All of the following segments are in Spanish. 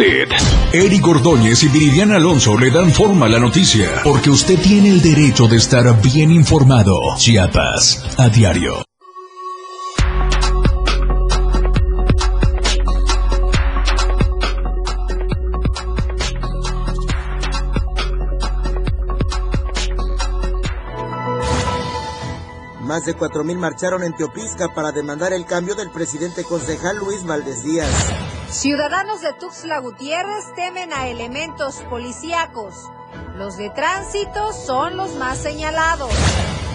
usted. Eric Ordóñez y Viridiana Alonso le dan forma a la noticia, porque usted tiene el derecho de estar bien informado. Chiapas, a diario. Más de 4.000 marcharon en Teopisca para demandar el cambio del presidente concejal Luis Valdés Díaz. Ciudadanos de Tuxtla Gutiérrez temen a elementos policíacos. Los de tránsito son los más señalados.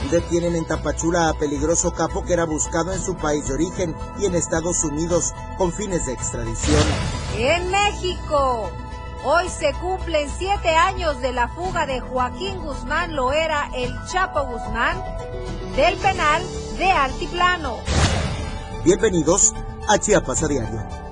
Detienen en Tapachula a peligroso capo que era buscado en su país de origen y en Estados Unidos con fines de extradición. En México, hoy se cumplen siete años de la fuga de Joaquín Guzmán Loera, el Chapo Guzmán, del penal de Altiplano. Bienvenidos a Chiapas a Diario.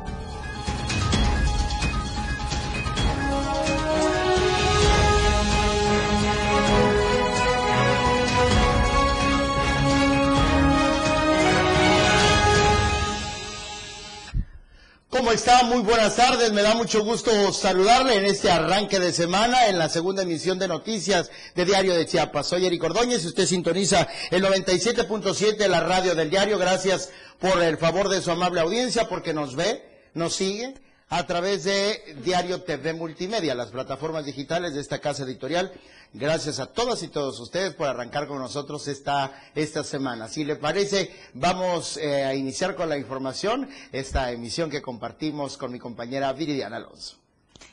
¿Cómo está? Muy buenas tardes. Me da mucho gusto saludarle en este arranque de semana, en la segunda emisión de noticias de Diario de Chiapas. Soy Eric Ordóñez y usted sintoniza el 97.7 de la radio del diario. Gracias por el favor de su amable audiencia, porque nos ve, nos sigue a través de Diario TV Multimedia, las plataformas digitales de esta casa editorial Gracias a todas y todos ustedes por arrancar con nosotros esta, esta semana. Si le parece, vamos eh, a iniciar con la información, esta emisión que compartimos con mi compañera Viridiana Alonso.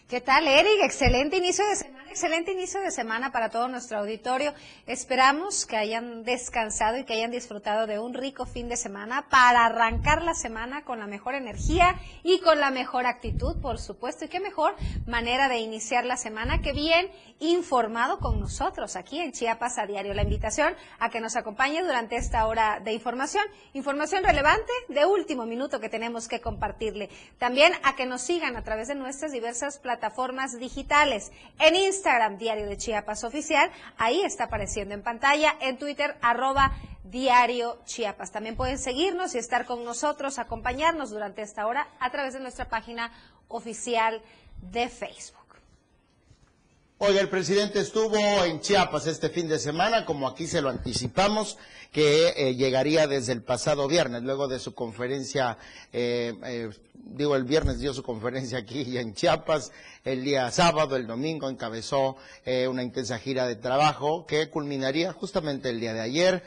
¿Qué tal, Eric? Excelente inicio de semana, excelente inicio de semana para todo nuestro auditorio. Esperamos que hayan descansado y que hayan disfrutado de un rico fin de semana para arrancar la semana con la mejor energía y con la mejor actitud, por supuesto. Y qué mejor manera de iniciar la semana que bien informado con nosotros aquí en Chiapas a diario. La invitación a que nos acompañe durante esta hora de información, información relevante de último minuto que tenemos que compartirle. También a que nos sigan a través de nuestras diversas plataformas digitales. En Instagram, Diario de Chiapas Oficial, ahí está apareciendo en pantalla, en Twitter, arroba Diario Chiapas. También pueden seguirnos y estar con nosotros, acompañarnos durante esta hora a través de nuestra página oficial de Facebook. Oiga, el presidente estuvo en Chiapas este fin de semana, como aquí se lo anticipamos, que eh, llegaría desde el pasado viernes, luego de su conferencia eh, eh, digo, el viernes dio su conferencia aquí en Chiapas, el día sábado, el domingo encabezó eh, una intensa gira de trabajo que culminaría justamente el día de ayer,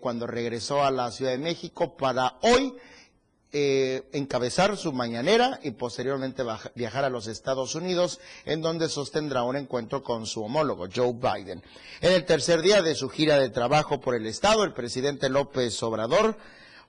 cuando regresó a la Ciudad de México para hoy eh, encabezar su mañanera y posteriormente viajar a los Estados Unidos, en donde sostendrá un encuentro con su homólogo, Joe Biden. En el tercer día de su gira de trabajo por el Estado, el presidente López Obrador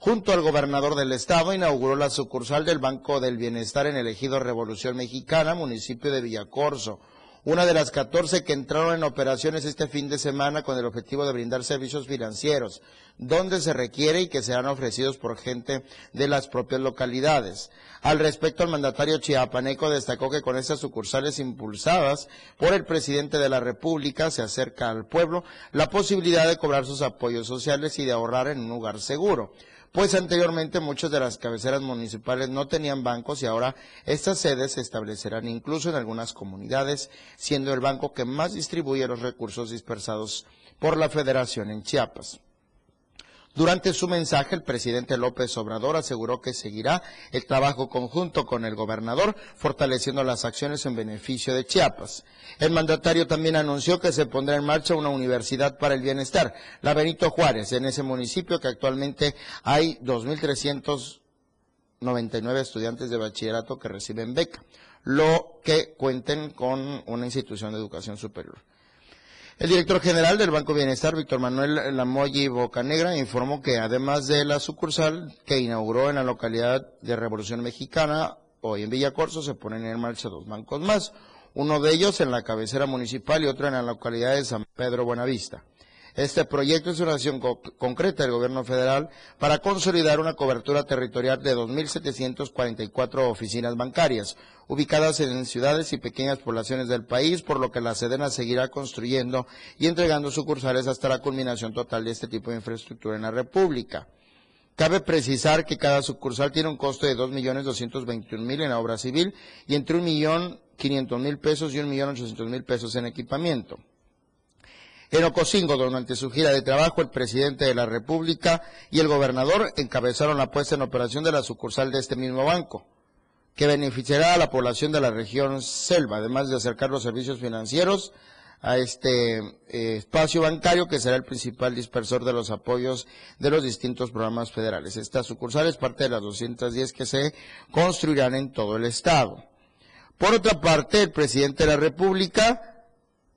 junto al gobernador del estado, inauguró la sucursal del Banco del Bienestar en el ejido Revolución Mexicana, municipio de Villacorso, una de las 14 que entraron en operaciones este fin de semana con el objetivo de brindar servicios financieros, donde se requiere y que serán ofrecidos por gente de las propias localidades. Al respecto, el mandatario chiapaneco destacó que con estas sucursales impulsadas por el presidente de la República se acerca al pueblo la posibilidad de cobrar sus apoyos sociales y de ahorrar en un lugar seguro pues anteriormente muchas de las cabeceras municipales no tenían bancos y ahora estas sedes se establecerán incluso en algunas comunidades, siendo el banco que más distribuye los recursos dispersados por la federación en Chiapas. Durante su mensaje, el presidente López Obrador aseguró que seguirá el trabajo conjunto con el gobernador, fortaleciendo las acciones en beneficio de Chiapas. El mandatario también anunció que se pondrá en marcha una universidad para el bienestar, la Benito Juárez, en ese municipio que actualmente hay 2.399 estudiantes de bachillerato que reciben beca, lo que cuenten con una institución de educación superior. El director general del Banco Bienestar, Víctor Manuel Lamoyi Bocanegra, informó que además de la sucursal que inauguró en la localidad de Revolución Mexicana, hoy en Villacorso se ponen en marcha dos bancos más, uno de ellos en la cabecera municipal y otro en la localidad de San Pedro Buenavista. Este proyecto es una acción concreta del gobierno federal para consolidar una cobertura territorial de 2.744 oficinas bancarias, ubicadas en ciudades y pequeñas poblaciones del país, por lo que la Sedena seguirá construyendo y entregando sucursales hasta la culminación total de este tipo de infraestructura en la República. Cabe precisar que cada sucursal tiene un costo de 2.221.000 en obra civil y entre 1.500.000 pesos y 1.800.000 pesos en equipamiento. En Ocosingo, durante su gira de trabajo, el presidente de la República y el gobernador encabezaron la puesta en operación de la sucursal de este mismo banco, que beneficiará a la población de la región selva, además de acercar los servicios financieros a este eh, espacio bancario que será el principal dispersor de los apoyos de los distintos programas federales. Esta sucursal es parte de las 210 que se construirán en todo el estado. Por otra parte, el presidente de la República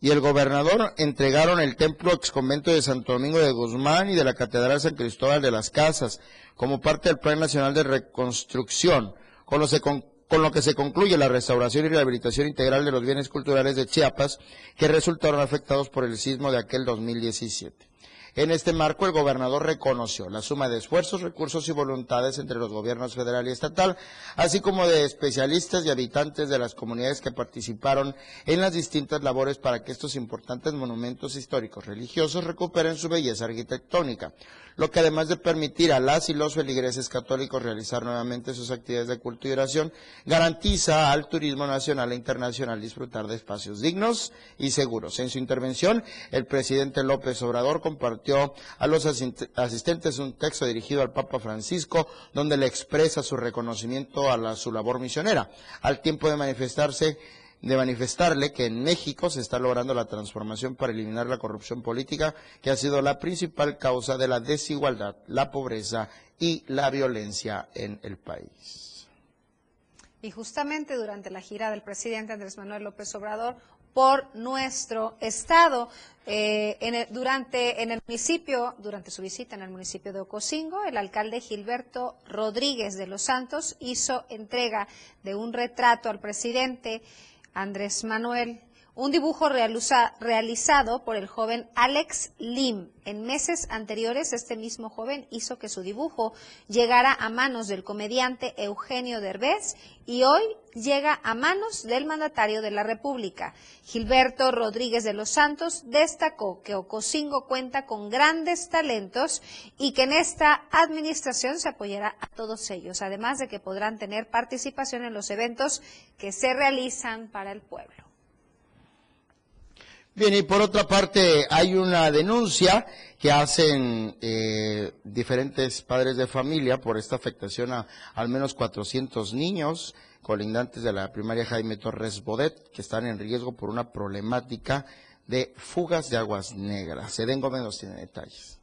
y el gobernador entregaron el templo ex convento de Santo Domingo de Guzmán y de la Catedral San Cristóbal de las Casas como parte del Plan Nacional de Reconstrucción, con lo, que se concluye la restauración y rehabilitación integral de los bienes culturales de Chiapas que resultaron afectados por el sismo de aquel 2017. En este marco, el gobernador reconoció la suma de esfuerzos, recursos y voluntades entre los gobiernos federal y estatal, así como de especialistas y habitantes de las comunidades que participaron en las distintas labores para que estos importantes monumentos históricos religiosos recuperen su belleza arquitectónica lo que además de permitir a las y los feligreses católicos realizar nuevamente sus actividades de culto y oración, garantiza al turismo nacional e internacional disfrutar de espacios dignos y seguros. En su intervención, el presidente López Obrador compartió a los asistentes un texto dirigido al Papa Francisco, donde le expresa su reconocimiento a su labor misionera, al tiempo de manifestarse de manifestarle que en México se está logrando la transformación para eliminar la corrupción política, que ha sido la principal causa de la desigualdad, la pobreza y la violencia en el país. Y justamente durante la gira del presidente Andrés Manuel López Obrador por nuestro estado, eh, en durante en el municipio, durante su visita en el municipio de Ocosingo, el alcalde Gilberto Rodríguez de los Santos hizo entrega de un retrato al presidente Andrés Manuel, un dibujo realizado por el joven Alex Lim. En meses anteriores, este mismo joven hizo que su dibujo llegara a manos del comediante Eugenio Derbez y hoy llega a manos del mandatario de la República. Gilberto Rodríguez de los Santos destacó que Ocosingo cuenta con grandes talentos y que en esta administración se apoyará a todos ellos, además de que podrán tener participación en los eventos que se realizan para el pueblo. Bien, y por otra parte, hay una denuncia que hacen eh, diferentes padres de familia por esta afectación a al menos 400 niños colindantes de la primaria Jaime Torres Bodet, que están en riesgo por una problemática de fugas de aguas negras. Eden Gómez nos tiene detalles.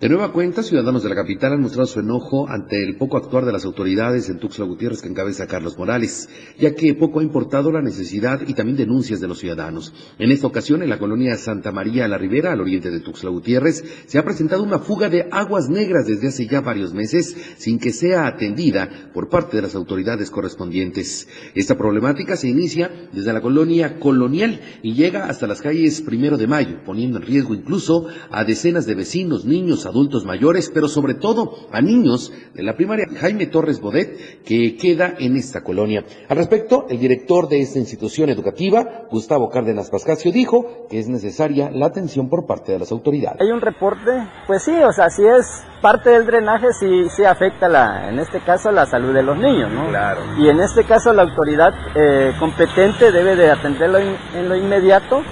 De nueva cuenta, ciudadanos de la capital han mostrado su enojo ante el poco actuar de las autoridades en Tuxtla Gutiérrez que encabeza Carlos Morales, ya que poco ha importado la necesidad y también denuncias de los ciudadanos. En esta ocasión, en la colonia Santa María la Ribera, al oriente de Tuxtla Gutiérrez, se ha presentado una fuga de aguas negras desde hace ya varios meses sin que sea atendida por parte de las autoridades correspondientes. Esta problemática se inicia desde la colonia colonial y llega hasta las calles Primero de Mayo, poniendo en riesgo incluso a decenas de vecinos, niños, adultos mayores, pero sobre todo a niños de la primaria Jaime Torres Bodet, que queda en esta colonia. Al respecto, el director de esta institución educativa, Gustavo Cárdenas Pascasio, dijo que es necesaria la atención por parte de las autoridades. Hay un reporte, pues sí, o sea, si es parte del drenaje, sí, sí afecta, la, en este caso, la salud de los niños, ¿no? Claro. Y en este caso, la autoridad eh, competente debe de atenderlo en lo inmediato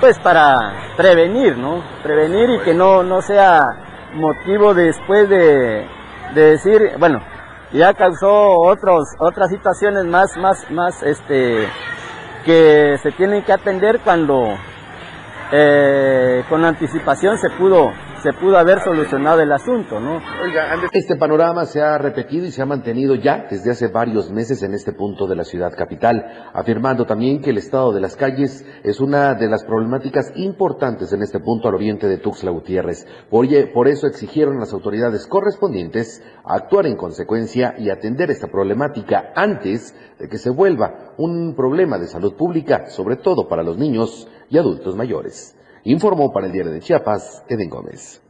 pues para prevenir, ¿no? Prevenir y que no, no sea motivo después de, de decir, bueno, ya causó otros, otras situaciones más, más, más, este, que se tienen que atender cuando eh, con anticipación se pudo se pudo haber solucionado el asunto, ¿no? Este panorama se ha repetido y se ha mantenido ya desde hace varios meses en este punto de la ciudad capital, afirmando también que el estado de las calles es una de las problemáticas importantes en este punto al oriente de Tuxtla Gutiérrez. Por, eso exigieron las autoridades correspondientes actuar en consecuencia y atender esta problemática antes de que se vuelva un problema de salud pública, sobre todo para los niños y adultos mayores. Informó para el diario de Chiapas, Eden Gómez.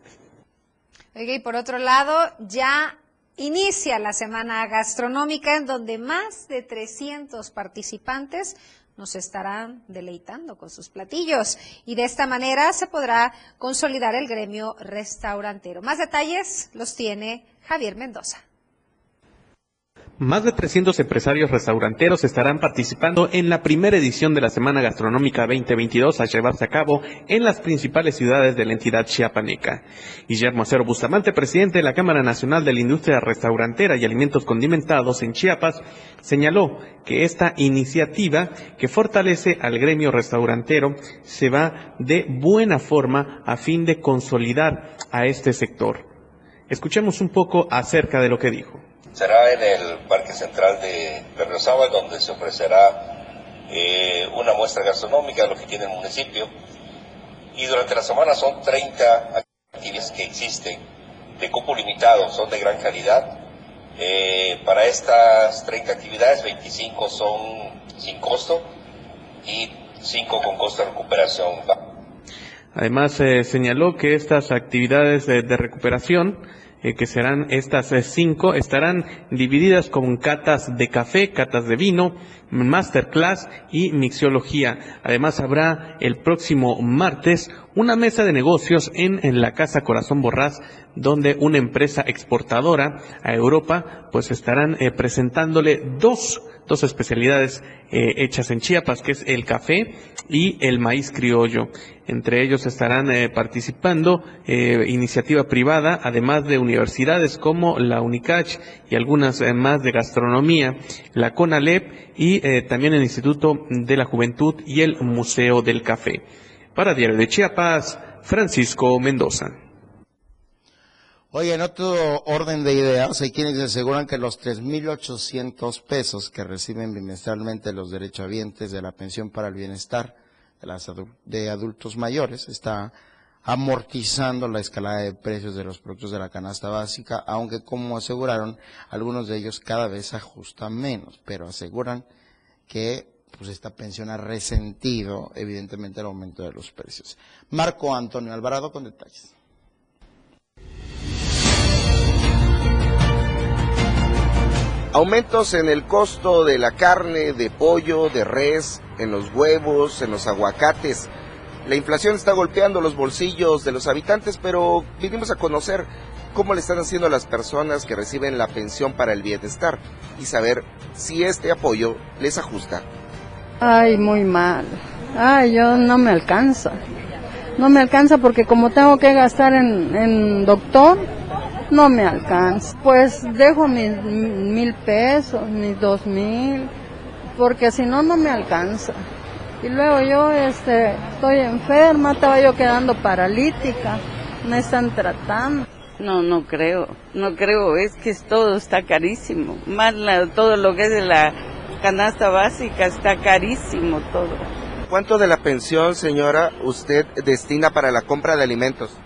Oiga, y por otro lado, ya inicia la semana gastronómica en donde más de 300 participantes nos estarán deleitando con sus platillos y de esta manera se podrá consolidar el gremio restaurantero. Más detalles los tiene Javier Mendoza. Más de 300 empresarios restauranteros estarán participando en la primera edición de la Semana Gastronómica 2022 a llevarse a cabo en las principales ciudades de la entidad chiapaneca. Guillermo Acero Bustamante, presidente de la Cámara Nacional de la Industria Restaurantera y Alimentos Condimentados en Chiapas, señaló que esta iniciativa que fortalece al gremio restaurantero se va de buena forma a fin de consolidar a este sector. Escuchemos un poco acerca de lo que dijo será en el Parque Central de Berriozaba, donde se ofrecerá eh, una muestra gastronómica de lo que tiene el municipio. Y durante la semana son 30 actividades que existen de cupo limitado, son de gran calidad. Eh, para estas 30 actividades, 25 son sin costo y 5 con costo de recuperación. Además, se señaló que estas actividades de recuperación eh, que serán estas eh, cinco, estarán divididas con catas de café, catas de vino, masterclass y mixiología. Además habrá el próximo martes una mesa de negocios en, en, la Casa Corazón Borrás, donde una empresa exportadora a Europa, pues estarán eh, presentándole dos dos especialidades eh, hechas en Chiapas, que es el café y el maíz criollo. Entre ellos estarán eh, participando eh, iniciativa privada, además de universidades como la UNICACH y algunas más de gastronomía, la CONALEP y también el Instituto de la Juventud y el Museo del Café. Para Diario de Chiapas, Francisco Mendoza. Oye, en otro orden de ideas, hay quienes aseguran que los 3.800 pesos que reciben bimestralmente los derechohabientes de la pensión para el bienestar de, las de adultos mayores está amortizando la escalada de precios de los productos de la canasta básica, aunque como aseguraron, algunos de ellos cada vez ajustan menos, pero aseguran que pues esta pensión ha resentido evidentemente el aumento de los precios. Marco Antonio Alvarado con detalles. Aumentos en el costo de la carne, de pollo, de res, en los huevos, en los aguacates. La inflación está golpeando los bolsillos de los habitantes, pero vinimos a conocer cómo le están haciendo las personas que reciben la pensión para el bienestar y saber si este apoyo les ajusta. Ay, muy mal. Ay, yo no me alcanza. No me alcanza porque como tengo que gastar en, en doctor, no me alcanza. Pues dejo mis mil pesos, mis dos mil, porque si no, no me alcanza. Y luego yo este, estoy enferma, estaba yo quedando paralítica, me están tratando. No, no creo, no creo, es que todo está carísimo, más todo lo que es de la canasta básica está carísimo todo. ¿Cuánto de la pensión, señora, usted destina para la compra de alimentos?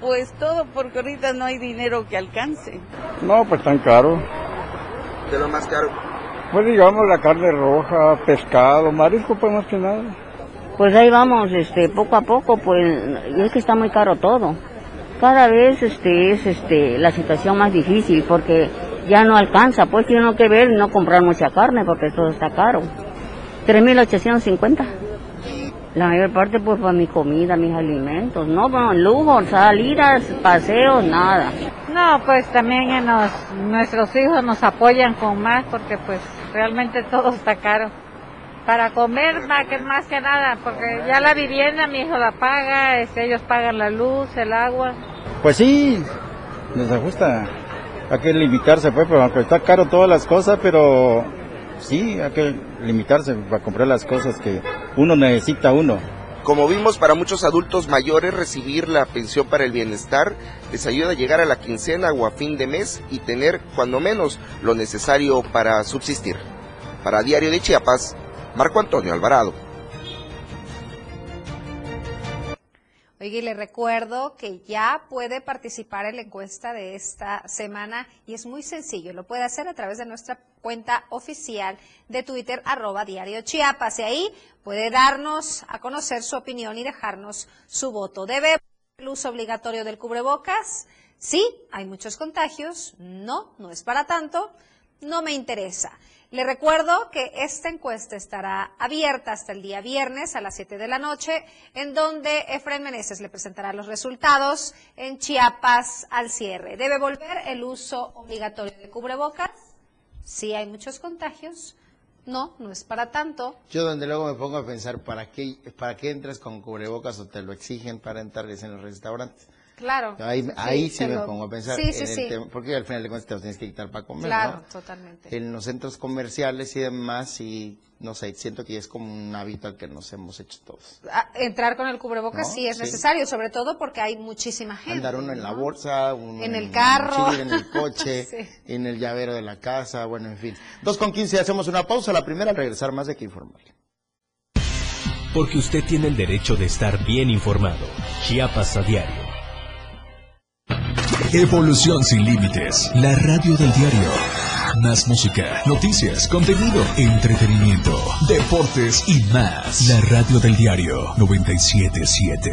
Pues todo porque ahorita no hay dinero que alcance. No, pues tan caro. ¿De lo más caro? Pues digamos la carne roja, pescado, marisco, pues más que nada. Pues ahí vamos, este, poco a poco, pues es que está muy caro todo. Cada vez este, es este, la situación más difícil porque ya no alcanza, pues tiene uno que ver y no comprar mucha carne porque todo está caro. 3.850. La mayor parte pues para mi comida, mis alimentos, no, bueno, lujo, salidas, paseos, nada. No, pues también nuestros hijos nos apoyan con más porque pues realmente todo está caro. Para comer más que, más que nada, porque ya la vivienda mi hijo la paga, este, ellos pagan la luz, el agua. Pues sí, nos ajusta. Hay que limitarse, pues, pero aunque está caro todas las cosas, pero sí, hay que limitarse para comprar las cosas que uno necesita uno. Como vimos, para muchos adultos mayores recibir la pensión para el bienestar les ayuda a llegar a la quincena o a fin de mes y tener, cuando menos, lo necesario para subsistir. Para Diario de Chiapas, Marco Antonio Alvarado. Oye, y le recuerdo que ya puede participar en la encuesta de esta semana y es muy sencillo. Lo puede hacer a través de nuestra cuenta oficial de Twitter, arroba diario Chiapas. Y ahí puede darnos a conocer su opinión y dejarnos su voto. Debe el uso obligatorio del cubrebocas, Sí, hay muchos contagios, no, no es para tanto, no me interesa. Le recuerdo que esta encuesta estará abierta hasta el día viernes a las 7 de la noche, en donde Efraín Meneses le presentará los resultados en Chiapas al cierre. ¿Debe volver el uso obligatorio de cubrebocas? Sí, hay muchos contagios. No, no es para tanto. Yo donde luego me pongo a pensar, ¿para qué, para qué entras con cubrebocas o te lo exigen para entrar en los restaurantes? Claro. Ahí sí, me pongo a pensar. Sí, sí, sí. porque al final de cuentas te los tienes que quitar para comer. Claro, totalmente. En los centros comerciales y demás, y no sé, siento que es como un hábito al que nos hemos hecho todos. Ah, entrar con el cubrebocas sí es necesario, sobre todo porque hay muchísima gente. Andar uno en la bolsa, uno en el carro, en el coche, en el llavero de la casa, bueno, en fin. Dos con quince, hacemos una pausa. La primera, al regresar más de que informar. Porque usted tiene el derecho de estar bien informado. Chiapas a diario. Evolución sin límites. La radio del diario. Más música, noticias, contenido, entretenimiento, deportes y más. La radio del diario 977.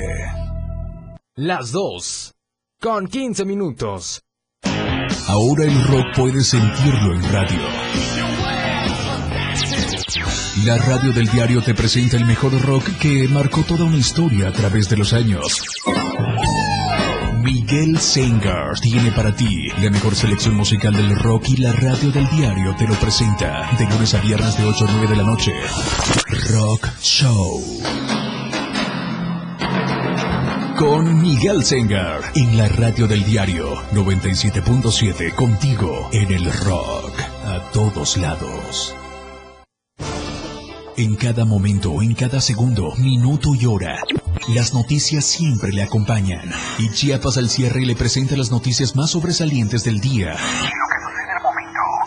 Las dos. Con 15 minutos. Ahora el rock puede sentirlo en radio. La radio del diario te presenta el mejor rock que marcó toda una historia a través de los años. Miguel Sengar tiene para ti la mejor selección musical del rock y la radio del diario te lo presenta de lunes a viernes de 8 a 9 de la noche. Rock Show. Con Miguel Sengar en la radio del diario 97.7 contigo en el rock a todos lados. En cada momento, en cada segundo, minuto y hora, las noticias siempre le acompañan. Y Chiapas al cierre le presenta las noticias más sobresalientes del día.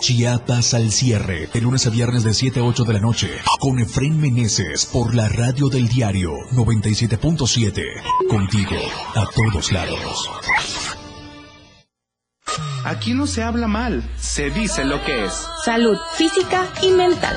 Chiapas al cierre, de lunes a viernes de 7 a 8 de la noche, con Efren Meneses por la radio del diario 97.7. Contigo, a todos lados. Aquí no se habla mal, se dice lo que es. Salud física y mental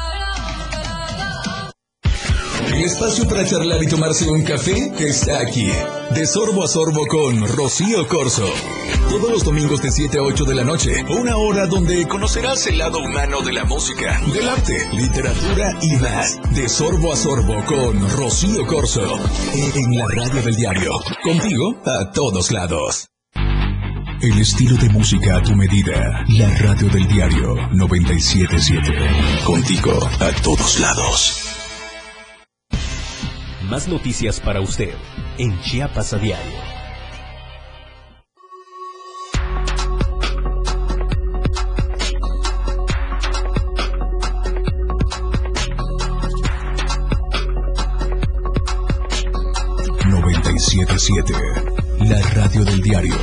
Espacio para charlar y tomarse un café está aquí. De sorbo a sorbo con Rocío Corso. Todos los domingos de 7 a 8 de la noche. Una hora donde conocerás el lado humano de la música, del arte, literatura y más. De sorbo a sorbo con Rocío Corso. En la radio del diario. Contigo a todos lados. El estilo de música a tu medida. La radio del diario 977. Contigo a todos lados. Más noticias para usted en Chiapas a diario. ...977... La radio del diario...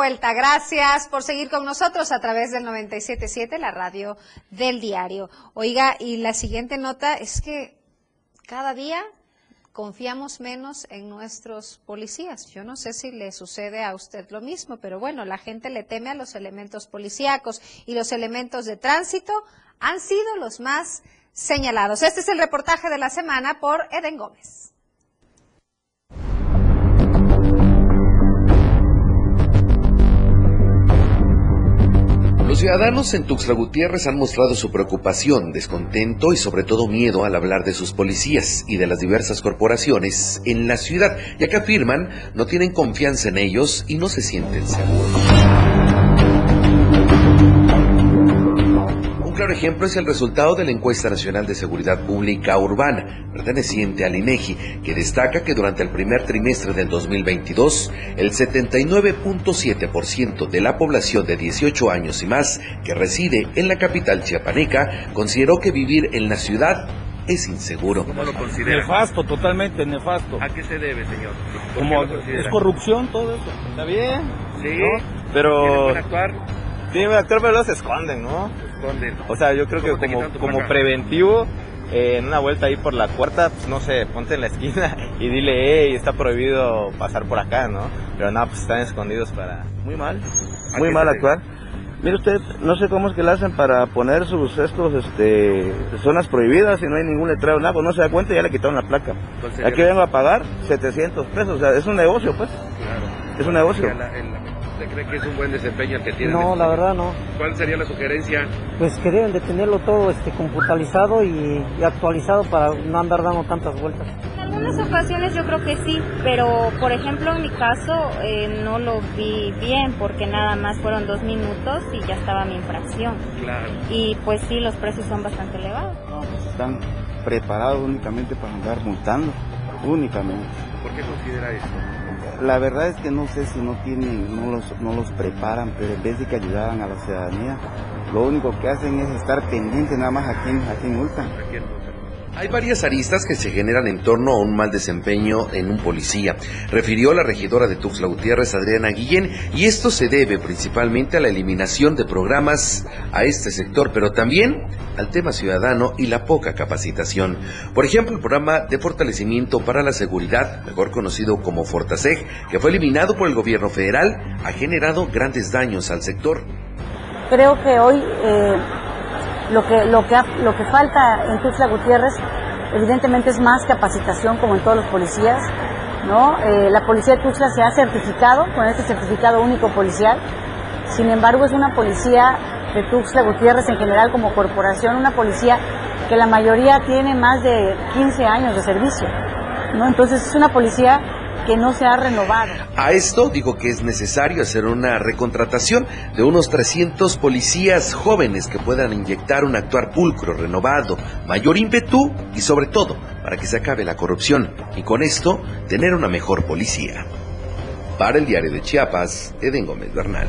vuelta. Gracias por seguir con nosotros a través del 977, la radio del diario. Oiga, y la siguiente nota es que cada día confiamos menos en nuestros policías. Yo no sé si le sucede a usted lo mismo, pero bueno, la gente le teme a los elementos policíacos y los elementos de tránsito han sido los más señalados. Este es el reportaje de la semana por Eden Gómez. Ciudadanos en Tuxtla Gutiérrez han mostrado su preocupación, descontento y sobre todo miedo al hablar de sus policías y de las diversas corporaciones en la ciudad, ya que afirman no tienen confianza en ellos y no se sienten seguros claro ejemplo es el resultado de la encuesta nacional de seguridad pública urbana, perteneciente al INEGI, que destaca que durante el primer trimestre del 2022, el 79.7% de la población de 18 años y más que reside en la capital chiapaneca consideró que vivir en la ciudad es inseguro. ¿Cómo lo considera? Nefasto, totalmente nefasto. ¿A qué se debe, señor? Es corrupción todo eso. Está bien. Sí, ¿no? Pero ¿Quieren buen actuar? Pero se esconden, ¿no? O sea, yo creo ¿Cómo que como, preventivo, eh, en una vuelta ahí por la cuarta, pues no sé, ponte en la esquina y dile, hey, está prohibido pasar por acá, ¿no? Pero nada, pues están escondidos para... Muy mal, muy mal actuar. Mire usted, no sé cómo es que le hacen para poner sus estos, este, zonas prohibidas y no hay ningún letrero, nada, pues no se da cuenta y ya le quitaron la placa. ¿Cuál sería Aquí vengo a pagar 700 pesos, o sea, es un negocio, pues. Claro. Es un negocio. ¿Cuál sería la- el- ¿Usted cree que es un buen desempeño el que tienen? No, la verdad no. ¿Cuál sería la sugerencia? Pues que deben de tenerlo todo este computalizado y, y actualizado para no andar dando tantas vueltas. En algunas ocasiones yo creo que sí, pero por ejemplo en mi caso eh, no lo vi bien porque nada más fueron dos minutos y ya estaba mi infracción. Claro. Y pues sí, los precios son bastante elevados. Están preparados únicamente para andar multando, únicamente. ¿Por qué considera eso? La verdad es que no sé si no tienen, no los, no los preparan, pero en vez de que ayudaran a la ciudadanía, lo único que hacen es estar pendientes nada más a quién, a quién multan. Hay varias aristas que se generan en torno a un mal desempeño en un policía, refirió la regidora de Tuxtla Gutiérrez, Adriana Guillén, y esto se debe principalmente a la eliminación de programas a este sector, pero también al tema ciudadano y la poca capacitación. Por ejemplo, el programa de fortalecimiento para la seguridad, mejor conocido como Fortaseg, que fue eliminado por el gobierno federal, ha generado grandes daños al sector. Creo que hoy eh, lo, que, lo, que, lo que falta en Tuxtla Gutiérrez evidentemente es más capacitación como en todos los policías. ¿no? Eh, la policía de Tuxtla se ha certificado con este certificado único policial. Sin embargo, es una policía de Tuxtla Gutiérrez en general como corporación, una policía que la mayoría tiene más de 15 años de servicio. ¿no? Entonces es una policía que no se ha renovado. A esto digo que es necesario hacer una recontratación de unos 300 policías jóvenes que puedan inyectar un actuar pulcro, renovado, mayor ímpetu y sobre todo para que se acabe la corrupción y con esto tener una mejor policía. Para el diario de Chiapas, Eden Gómez Bernal.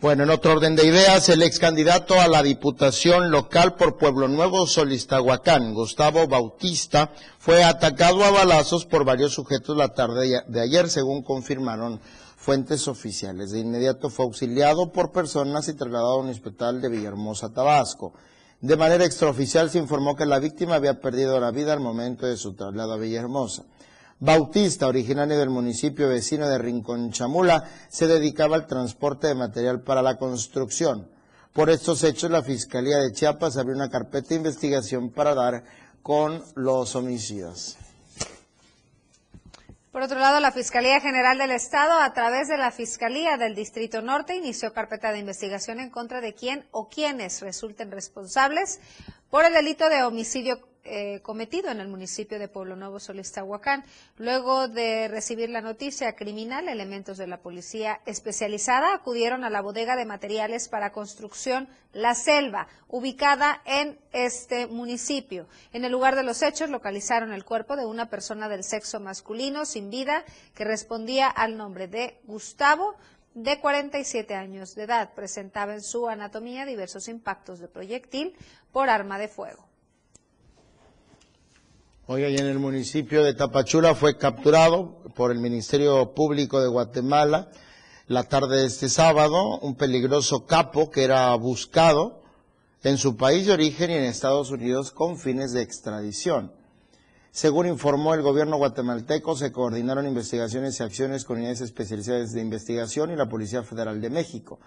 Bueno, en otro orden de ideas, el ex candidato a la diputación local por Pueblo Nuevo, Solistahuacán, Gustavo Bautista, fue atacado a balazos por varios sujetos la tarde de ayer, según confirmaron fuentes oficiales. De inmediato fue auxiliado por personas y trasladado a un hospital de Villahermosa, Tabasco. De manera extraoficial se informó que la víctima había perdido la vida al momento de su traslado a Villahermosa. Bautista, originario del municipio vecino de Rincón Chamula, se dedicaba al transporte de material para la construcción. Por estos hechos, la Fiscalía de Chiapas abrió una carpeta de investigación para dar con los homicidas. Por otro lado, la Fiscalía General del Estado, a través de la Fiscalía del Distrito Norte, inició carpeta de investigación en contra de quien o quienes resulten responsables por el delito de homicidio eh, cometido en el municipio de Pueblo Nuevo, Solistahuacán. Luego de recibir la noticia criminal, elementos de la policía especializada acudieron a la bodega de materiales para construcción La Selva, ubicada en este municipio. En el lugar de los hechos localizaron el cuerpo de una persona del sexo masculino sin vida que respondía al nombre de Gustavo de 47 años de edad. Presentaba en su anatomía diversos impactos de proyectil por arma de fuego. Hoy en el municipio de Tapachula fue capturado por el Ministerio Público de Guatemala la tarde de este sábado un peligroso capo que era buscado en su país de origen y en Estados Unidos con fines de extradición. Según informó el gobierno guatemalteco, se coordinaron investigaciones y acciones con unidades especializadas de investigación y la Policía Federal de México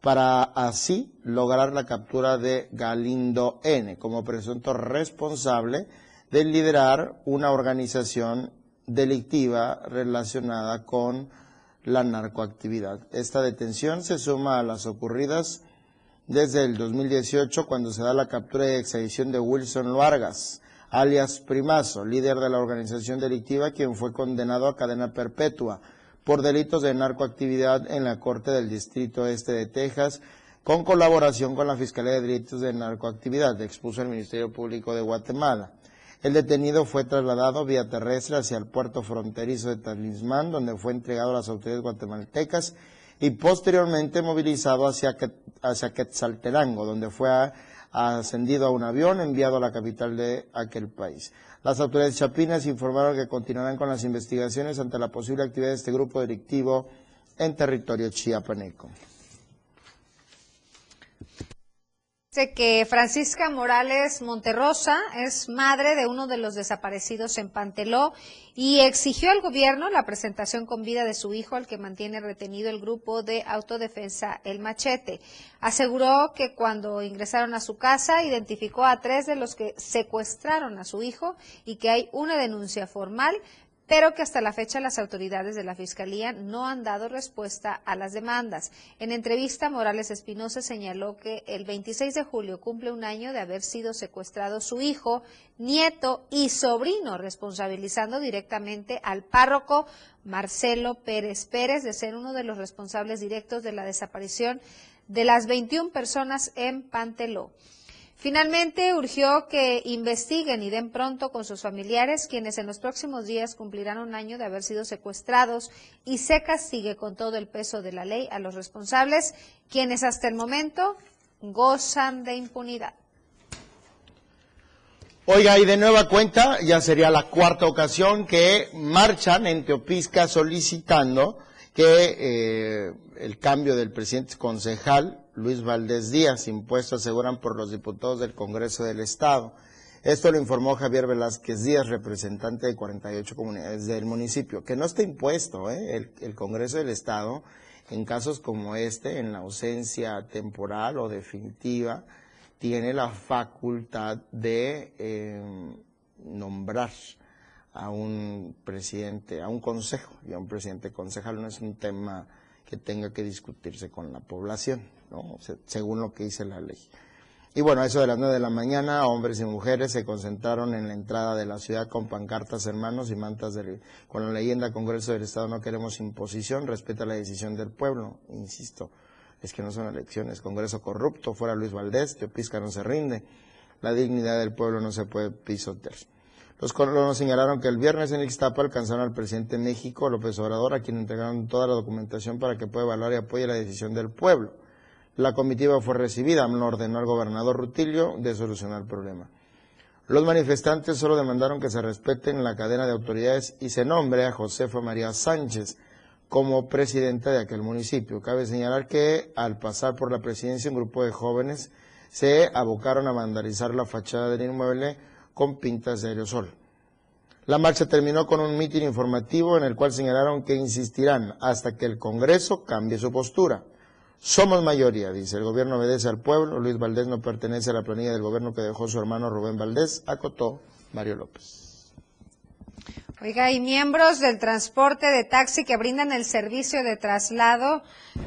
para así lograr la captura de Galindo N como presunto responsable de liderar una organización delictiva relacionada con la narcoactividad. Esta detención se suma a las ocurridas desde el 2018 cuando se da la captura y extradición de Wilson Vargas, alias Primazo, líder de la organización delictiva, quien fue condenado a cadena perpetua por delitos de narcoactividad en la Corte del Distrito Este de Texas, con colaboración con la Fiscalía de Delitos de Narcoactividad, expuso el Ministerio Público de Guatemala. El detenido fue trasladado vía terrestre hacia el puerto fronterizo de Talismán, donde fue entregado a las autoridades guatemaltecas y posteriormente movilizado hacia, hacia Quetzaltenango, donde fue ascendido a un avión enviado a la capital de aquel país. Las autoridades chapinas informaron que continuarán con las investigaciones ante la posible actividad de este grupo delictivo en territorio chiapaneco. Dice que Francisca Morales Monterrosa es madre de uno de los desaparecidos en Panteló y exigió al gobierno la presentación con vida de su hijo al que mantiene retenido el grupo de autodefensa El Machete. Aseguró que cuando ingresaron a su casa identificó a tres de los que secuestraron a su hijo y que hay una denuncia formal pero que hasta la fecha las autoridades de la Fiscalía no han dado respuesta a las demandas. En entrevista, Morales Espinosa señaló que el 26 de julio cumple un año de haber sido secuestrado su hijo, nieto y sobrino, responsabilizando directamente al párroco Marcelo Pérez Pérez de ser uno de los responsables directos de la desaparición de las 21 personas en Panteló. Finalmente, urgió que investiguen y den pronto con sus familiares, quienes en los próximos días cumplirán un año de haber sido secuestrados y se castigue con todo el peso de la ley a los responsables, quienes hasta el momento gozan de impunidad. Oiga, y de nueva cuenta, ya sería la cuarta ocasión que marchan en Teopisca solicitando que eh, el cambio del presidente concejal, Luis Valdés Díaz, impuesto aseguran por los diputados del Congreso del Estado. Esto lo informó Javier Velázquez Díaz, representante de 48 comunidades del municipio, que no está impuesto ¿eh? el, Congreso del Estado en casos como este, en la ausencia temporal o definitiva, tiene la facultad de eh, nombrar a un presidente, a un consejo, y a un presidente concejal no es un tema que tenga que discutirse con la población, según lo que dice la ley. Y bueno, eso de las nueve de la mañana, hombres y mujeres se concentraron en la entrada de la ciudad con pancartas hermanos y mantas de- con la leyenda Congreso del Estado no queremos imposición, respeta la decisión del pueblo, insisto, es que no son elecciones, Congreso corrupto, fuera Luis Valdés, Teopisca no se rinde, la dignidad del pueblo no se puede pisotear. Los colonos señalaron que el viernes en Ixtapa alcanzaron al presidente de México, López Obrador, a quien entregaron toda la documentación para que pueda evaluar y apoye la decisión del pueblo. La comitiva fue recibida, AMLO ordenó al gobernador Rutilio de solucionar el problema. Los manifestantes solo demandaron que se respeten la cadena de autoridades y se nombre a Josefa María Sánchez como presidenta de aquel municipio. Cabe señalar que al pasar por la presidencia un grupo de jóvenes se abocaron a vandalizar la fachada del inmueble con pintas de aerosol. La marcha terminó con un mitin informativo en el cual señalaron que insistirán hasta que el Congreso cambie su postura. Somos mayoría, dice, el gobierno obedece al pueblo, Luis Valdés no pertenece a la planilla del gobierno que dejó su hermano Rubén Valdés, acotó Mario López. Oiga, y miembros del transporte de taxi que brindan el servicio de traslado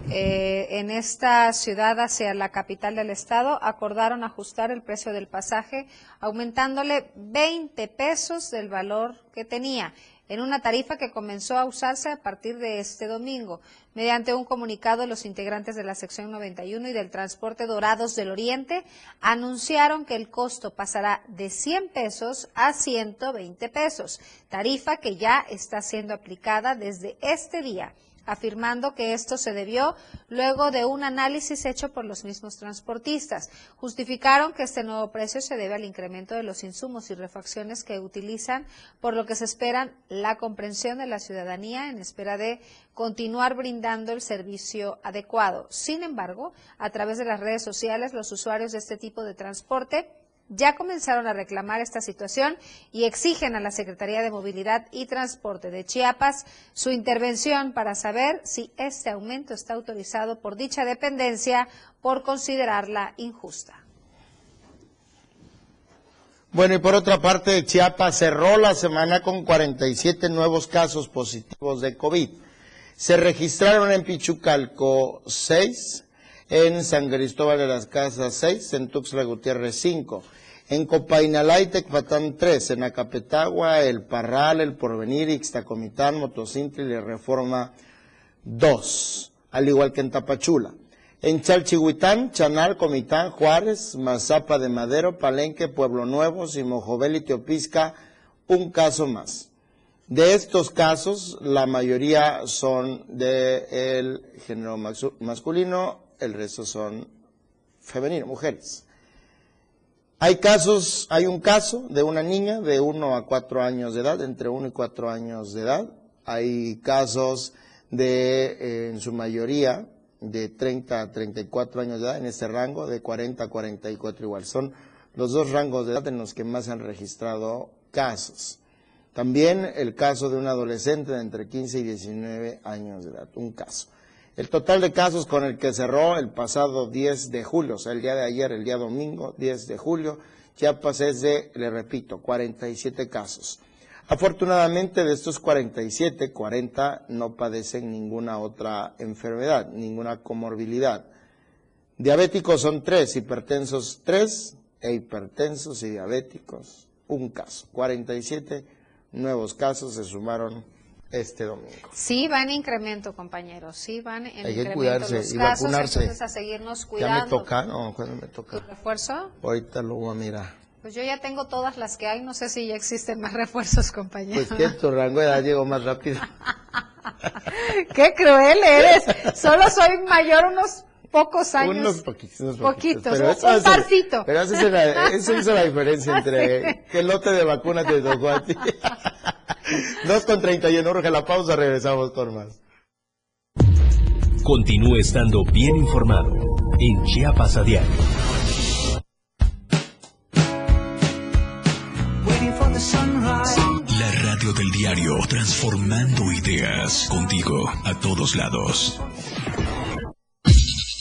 eh, en esta ciudad hacia la capital del estado acordaron ajustar el precio del pasaje, aumentándole 20 pesos del valor que tenía en una tarifa que comenzó a usarse a partir de este domingo. Mediante un comunicado, los integrantes de la sección 91 y del transporte Dorados del Oriente anunciaron que el costo pasará de 100 pesos a 120 pesos, tarifa que ya está siendo aplicada desde este día afirmando que esto se debió luego de un análisis hecho por los mismos transportistas. Justificaron que este nuevo precio se debe al incremento de los insumos y refacciones que utilizan, por lo que se esperan la comprensión de la ciudadanía en espera de continuar brindando el servicio adecuado. Sin embargo, a través de las redes sociales, los usuarios de este tipo de transporte ya comenzaron a reclamar esta situación y exigen a la Secretaría de Movilidad y Transporte de Chiapas su intervención para saber si este aumento está autorizado por dicha dependencia por considerarla injusta. Bueno, y por otra parte, Chiapas cerró la semana con 47 nuevos casos positivos de COVID. Se registraron en Pichucalco 6, en San Cristóbal de las Casas 6, en Tuxtla Gutiérrez 5, en Copainalá y Tecpatán 3, en Acapetagua, El Parral, El Porvenir, Ixtacomitán, Motocintla y Reforma dos, al igual que en Tapachula. En Chalchihuitán, Chanal, Comitán, Juárez, Mazapa de Madero, Palenque, Pueblo Nuevo, Simojobel y Teopisca, un caso más. De estos casos, la mayoría son del género masculino, el resto son femenino, mujeres. Hay casos, hay un caso de una niña de 1 a 4 años de edad, entre 1 y 4 años de edad. Hay casos de, eh, en su mayoría, de 30 a 34 años de edad, en este rango, de 40 a 44 igual. Son los dos rangos de edad en los que más se han registrado casos. También el caso de un adolescente de entre 15 y 19 años de edad, un caso. El total de casos con el que cerró el pasado 10 de julio, o sea, el día de ayer, el día domingo, 10 de julio, Chiapas es de, le repito, 47 casos. Afortunadamente de estos 47, 40 no padecen ninguna otra enfermedad, ninguna comorbilidad. Diabéticos son tres, hipertensos tres, e hipertensos y diabéticos un caso. 47 nuevos casos se sumaron este domingo. Sí, va en incremento, compañeros. Sí, van en Hay que incremento cuidarse los y casos. vacunarse. Entonces, a seguirnos ¿Ya cuidando. me toca? No, ¿cuándo me toca? ¿Tu refuerzo? Ahorita lo voy a mirar. Pues yo ya tengo todas las que hay. No sé si ya existen más refuerzos, compañeros. Pues que tu rango de edad llegó más rápido. ¡Qué cruel eres! Solo soy mayor unos pocos años. Unos poquitos, unos Poquitos, poquitos. un- eso un hace- parcito. Pero esa es la, diferencia entre qué lote de vacunas te tocó a ti. Dos con treinta y uno, urge la pausa, regresamos con más. Continúe estando bien informado en Chiapas a diario. La radio del diario, transformando ideas contigo a todos lados.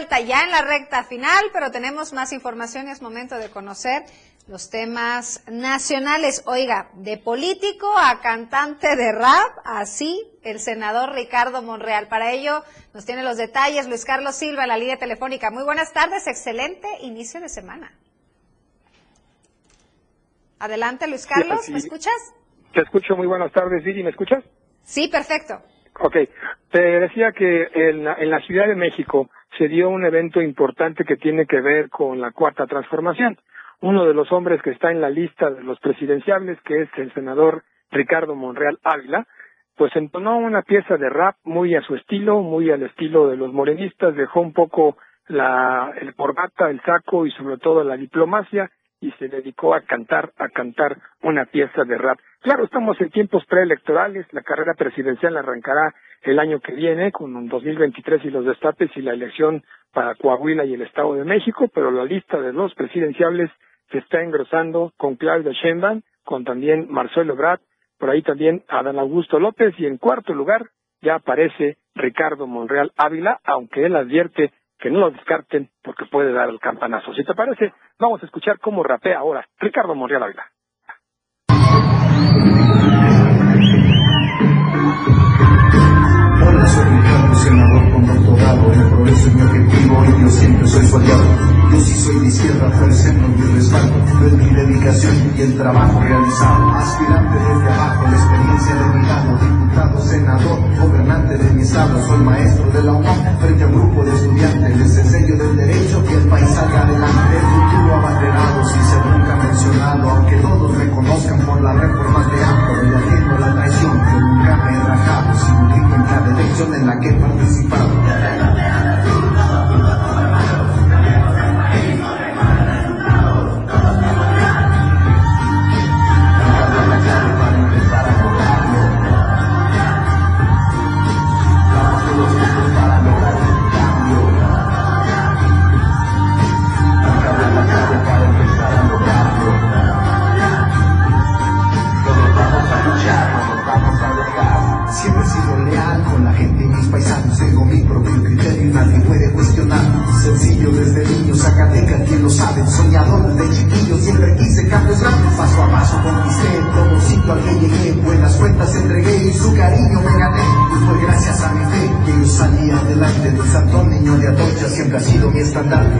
Vuelta ya en la recta final, pero tenemos más información y es momento de conocer los temas nacionales. Oiga, de político a cantante de rap, así el senador Ricardo Monreal. Para ello nos tiene los detalles Luis Carlos Silva en la línea telefónica. Muy buenas tardes, excelente inicio de semana. Adelante, Luis Carlos, ¿me escuchas? Te escucho, muy buenas tardes, Viri, ¿me escuchas? Sí, perfecto. Ok, te decía que en la, en la Ciudad de México se dio un evento importante que tiene que ver con la cuarta transformación. Uno de los hombres que está en la lista de los presidenciables, que es el senador Ricardo Monreal Ávila, pues entonó una pieza de rap muy a su estilo, muy al estilo de los morenistas, dejó un poco la, el corbata, el saco y sobre todo la diplomacia y se dedicó a cantar, a cantar una pieza de rap. Claro, estamos en tiempos preelectorales, la carrera presidencial arrancará el año que viene con un 2023 y los destapes y la elección para Coahuila y el Estado de México, pero la lista de los presidenciables se está engrosando con Claudia Sheinbaum, con también Marcelo Ebrard, por ahí también Adán Augusto López y en cuarto lugar ya aparece Ricardo Monreal Ávila, aunque él advierte que no lo descarten porque puede dar el campanazo. Si te parece, vamos a escuchar cómo rapea ahora Ricardo Monreal Ávila. Hola, soy Ricardo, senador con doctorado. El progreso es mi objetivo y yo siempre soy su aliado. Yo sí soy de izquierda, ofreciendo mi respaldo. Es mi dedicación y el trabajo realizado. Aspirante desde abajo, la experiencia de mi lado. Diputado, senador, gobernante de mi estado. Soy maestro de la UNAM frente a un grupo de estudiantes. Les enseño del derecho que el país salga adelante. El futuro abanderado, sin ser nunca mencionado. Aunque todos me conozcan por las reformas de AMLO. Y ajeno la traición, yo nunca me he rajado. Sin rico en cada elección en la que he participado. Lo sabe. Soñador desde chiquillo, siempre quise cambios grandes. Paso a paso conquisté todo sitio al que llegué. Buenas cuentas entregué y su cariño me gané. Y fue gracias a mi fe que yo salí adelante. Del Santo Niño de Atocha siempre ha sido mi estandarte.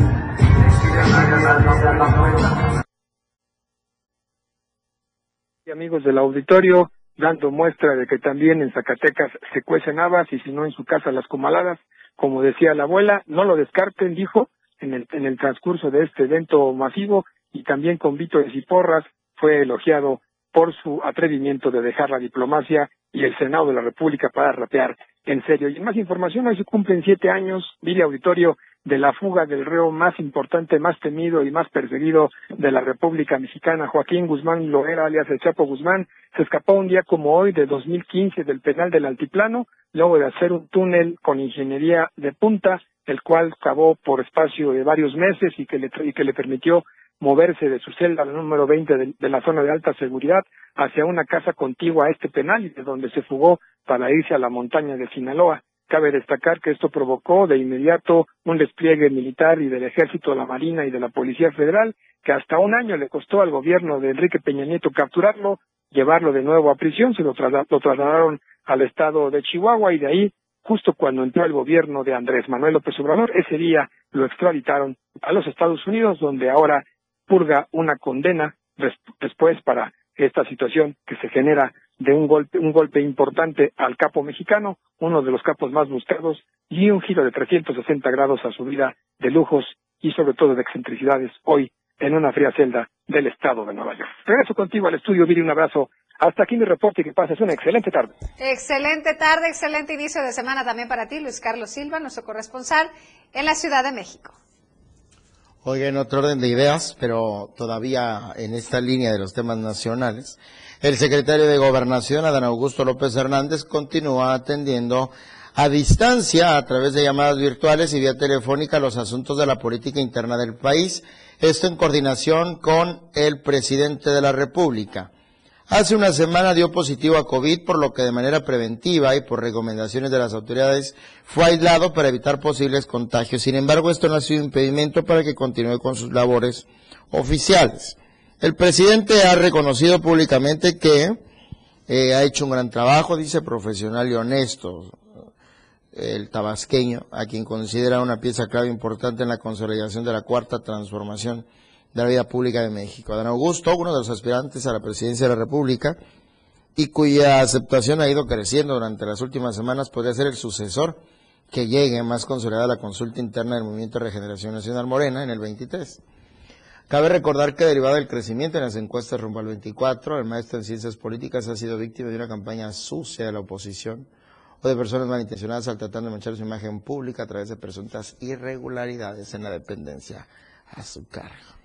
Y amigos del auditorio, dando muestra de que también en Zacatecas se cuecen habas y si no en su casa las comaladas, como decía la abuela, no lo descarten, dijo, en el, en el transcurso de este evento masivo y también con vítores y porras fue elogiado por su atrevimiento de dejar la diplomacia y el Senado de la República para rapear en serio. Y más información, hoy se cumplen siete años, Vile Auditorio, de la fuga del reo más importante, más temido y más perseguido de la República Mexicana, Joaquín Guzmán Loera, alias el Chapo Guzmán, se escapó un día como hoy de 2015 del penal del Altiplano, luego de hacer un túnel con ingeniería de punta, el cual cavó por espacio de varios meses y que le, y que le permitió moverse de su celda número 20 de, de, la zona de alta seguridad hacia una casa contigua a este penal y de donde se fugó para irse a la montaña de Sinaloa. Cabe destacar que esto provocó de inmediato un despliegue militar y del ejército, la marina y de la policía federal, que hasta un año le costó al gobierno de Enrique Peña Nieto capturarlo, llevarlo de nuevo a prisión, se lo, lo trasladaron al estado de Chihuahua y de ahí, justo cuando entró el gobierno de Andrés Manuel López Obrador, ese día lo extraditaron a los Estados Unidos, donde ahora purga una condena después para esta situación que se genera de un golpe, un golpe importante al capo mexicano, uno de los capos más buscados, y un giro de 360 grados a su vida de lujos y sobre todo de excentricidades hoy en una fría celda del estado de Nueva York. Regreso contigo al estudio, Viri, un abrazo. Hasta aquí mi reporte y que pases una excelente tarde. Excelente tarde, excelente inicio de semana también para ti, Luis Carlos Silva, nuestro corresponsal en la Ciudad de México. Oiga, en otro orden de ideas, pero todavía en esta línea de los temas nacionales, el secretario de Gobernación, Adán Augusto López Hernández, continúa atendiendo a distancia, a través de llamadas virtuales y vía telefónica, los asuntos de la política interna del país. Esto en coordinación con el presidente de la República. Hace una semana dio positivo a COVID, por lo que de manera preventiva y por recomendaciones de las autoridades fue aislado para evitar posibles contagios. Sin embargo, esto no ha sido impedimento para que continúe con sus labores oficiales. El presidente ha reconocido públicamente que eh, ha hecho un gran trabajo, dice profesional y honesto, el tabasqueño, a quien considera una pieza clave importante en la consolidación de la cuarta transformación de la vida pública de México. Adán Augusto, uno de los aspirantes a la presidencia de la República, y cuya aceptación ha ido creciendo durante las últimas semanas, podría ser el sucesor que llegue más consolidada la consulta interna del Movimiento de Regeneración Nacional Morena en el 23. Cabe recordar que derivado del crecimiento en las encuestas rumbo al 24, el maestro en ciencias políticas ha sido víctima de una campaña sucia de la oposición o de personas malintencionadas al tratar de manchar su imagen pública a través de presuntas irregularidades en la dependencia a su cargo.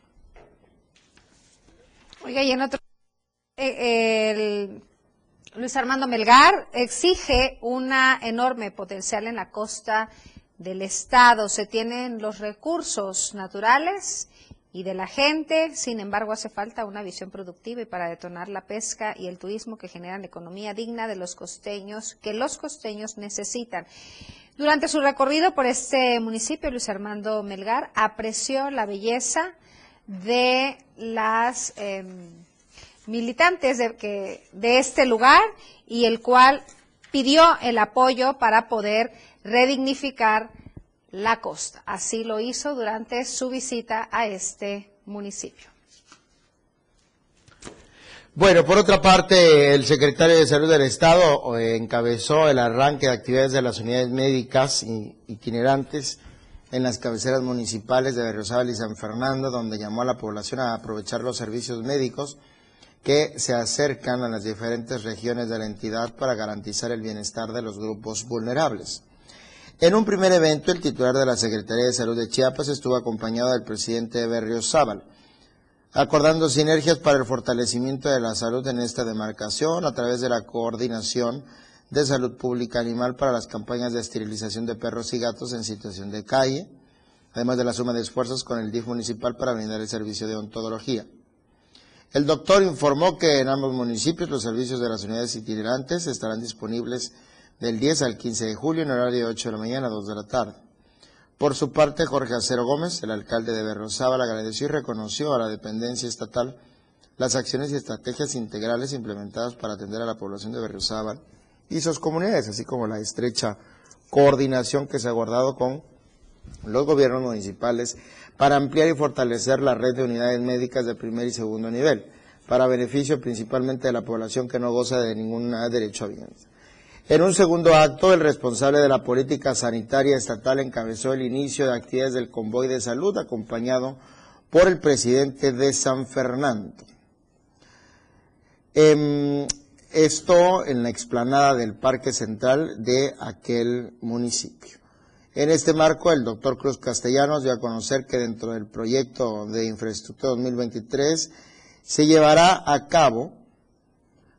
Oiga, y en otro... eh, Luis Armando Melgar exige una enorme potencial en la costa del estado. Se tienen los recursos naturales y de la gente, sin embargo hace falta una visión productiva y para detonar la pesca y el turismo que generan economía digna de los costeños, que los costeños necesitan. Durante su recorrido por este municipio, Luis Armando Melgar apreció la belleza de las eh, militantes de, que, de este lugar y el cual pidió el apoyo para poder redignificar la costa. Así lo hizo durante su visita a este municipio. Bueno, por otra parte, el secretario de Salud del Estado eh, encabezó el arranque de actividades de las unidades médicas itinerantes en las cabeceras municipales de Berriozábal y San Fernando, donde llamó a la población a aprovechar los servicios médicos que se acercan a las diferentes regiones de la entidad para garantizar el bienestar de los grupos vulnerables. En un primer evento, el titular de la Secretaría de Salud de Chiapas estuvo acompañado del presidente de Berriozábal, acordando sinergias para el fortalecimiento de la salud en esta demarcación a través de la coordinación de salud pública animal para las campañas de esterilización de perros y gatos en situación de calle, además de la suma de esfuerzos con el DIF municipal para brindar el servicio de ontología. El doctor informó que en ambos municipios los servicios de las unidades itinerantes estarán disponibles del 10 al 15 de julio en horario de 8 de la mañana a 2 de la tarde. Por su parte, Jorge Acero Gómez, el alcalde de Berrozábal, agradeció y reconoció a la dependencia estatal las acciones y estrategias integrales implementadas para atender a la población de Berriozábal y sus comunidades, así como la estrecha coordinación que se ha guardado con los gobiernos municipales para ampliar y fortalecer la red de unidades médicas de primer y segundo nivel, para beneficio principalmente de la población que no goza de ningún derecho a bienes. En un segundo acto, el responsable de la política sanitaria estatal encabezó el inicio de actividades del convoy de salud acompañado por el presidente de San Fernando. Eh, esto en la explanada del Parque Central de aquel municipio. En este marco, el doctor Cruz Castellanos dio a conocer que dentro del proyecto de infraestructura 2023 se llevará a cabo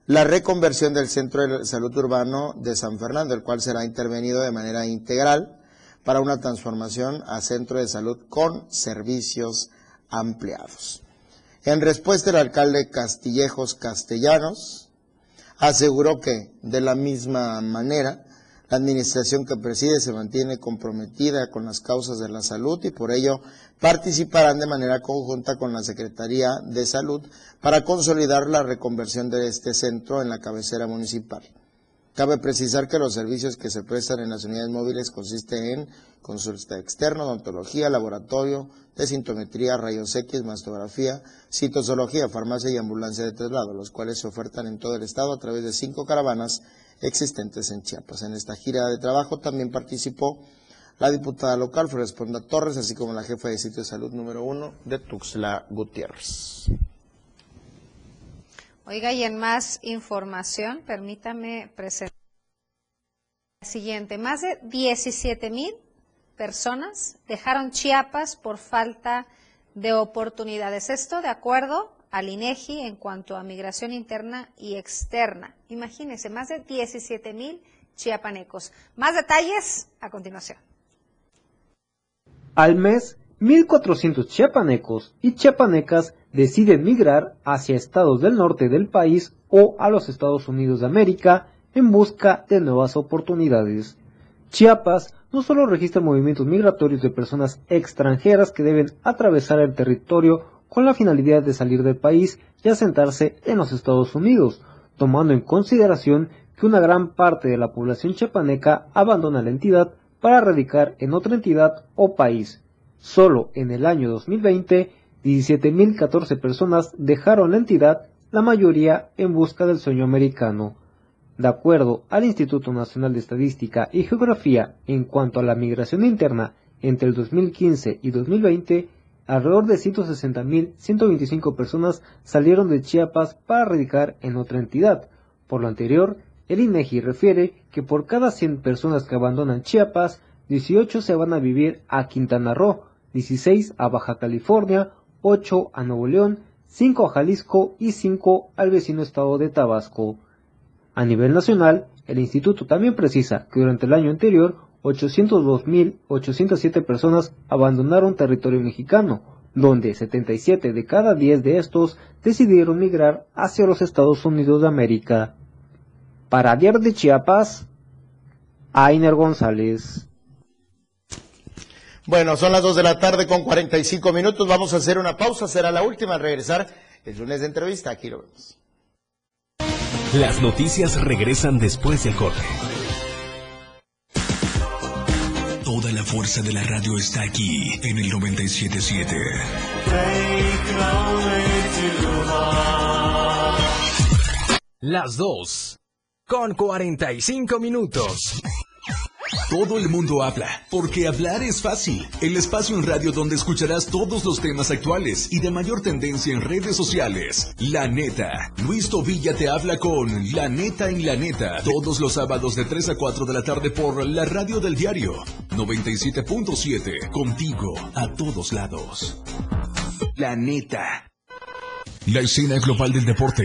la reconversión del Centro de Salud Urbano de San Fernando, el cual será intervenido de manera integral para una transformación a centro de salud con servicios ampliados. En respuesta, el alcalde Castillejos Castellanos aseguró que, de la misma manera, la administración que preside se mantiene comprometida con las causas de la salud y por ello participarán de manera conjunta con la Secretaría de Salud para consolidar la reconversión de este centro en la cabecera municipal. Cabe precisar que los servicios que se prestan en las unidades móviles consisten en consulta externa, odontología, laboratorio, de sintometría, rayos X, mastografía, citozoología, farmacia y ambulancia de traslado, los cuales se ofertan en todo el estado a través de cinco caravanas existentes en Chiapas. En esta gira de trabajo también participó la diputada local Floresponda Torres, así como la jefa de sitio de salud número uno de Tuxtla Gutiérrez. Oiga, y en más información, permítame presentar la siguiente. Más de 17 mil personas dejaron Chiapas por falta de oportunidades. Esto de acuerdo al INEGI en cuanto a migración interna y externa. Imagínense, más de 17 mil chiapanecos. Más detalles a continuación. Al mes, 1.400 chiapanecos y chiapanecas deciden migrar hacia estados del norte del país o a los Estados Unidos de América en busca de nuevas oportunidades. Chiapas no solo registra movimientos migratorios de personas extranjeras que deben atravesar el territorio con la finalidad de salir del país y asentarse en los Estados Unidos, tomando en consideración que una gran parte de la población chiapaneca abandona la entidad para radicar en otra entidad o país. Solo en el año 2020, 17.014 personas dejaron la entidad, la mayoría en busca del sueño americano. De acuerdo al Instituto Nacional de Estadística y Geografía, en cuanto a la migración interna entre el 2015 y 2020, alrededor de 160.125 personas salieron de Chiapas para radicar en otra entidad. Por lo anterior, el INEGI refiere que por cada 100 personas que abandonan Chiapas, 18 se van a vivir a Quintana Roo, 16 a Baja California, 8 a Nuevo León, 5 a Jalisco y 5 al vecino estado de Tabasco. A nivel nacional, el instituto también precisa que durante el año anterior 802.807 personas abandonaron territorio mexicano, donde 77 de cada 10 de estos decidieron migrar hacia los Estados Unidos de América. Para Diario de Chiapas, Ainer González. Bueno, son las 2 de la tarde con 45 minutos. Vamos a hacer una pausa. Será la última al regresar. El lunes de entrevista. Aquí lo vemos. Las noticias regresan después del corte. Toda la fuerza de la radio está aquí en el 977. Las 2 con 45 minutos. Todo el mundo habla, porque hablar es fácil. El espacio en radio donde escucharás todos los temas actuales y de mayor tendencia en redes sociales. La neta. Luis Tobilla te habla con La neta en la neta. Todos los sábados de 3 a 4 de la tarde por la radio del diario 97.7. Contigo a todos lados. La neta. La escena global del deporte.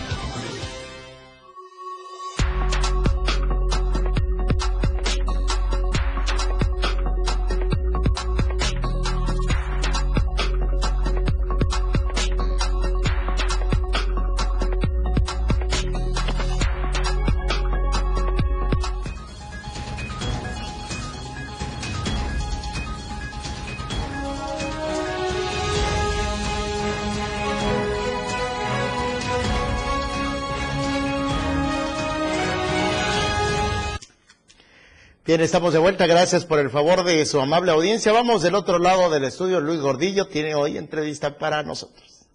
Bien, estamos de vuelta. Gracias por el favor de su amable audiencia. Vamos del otro lado del estudio. Luis Gordillo tiene hoy entrevista para nosotros.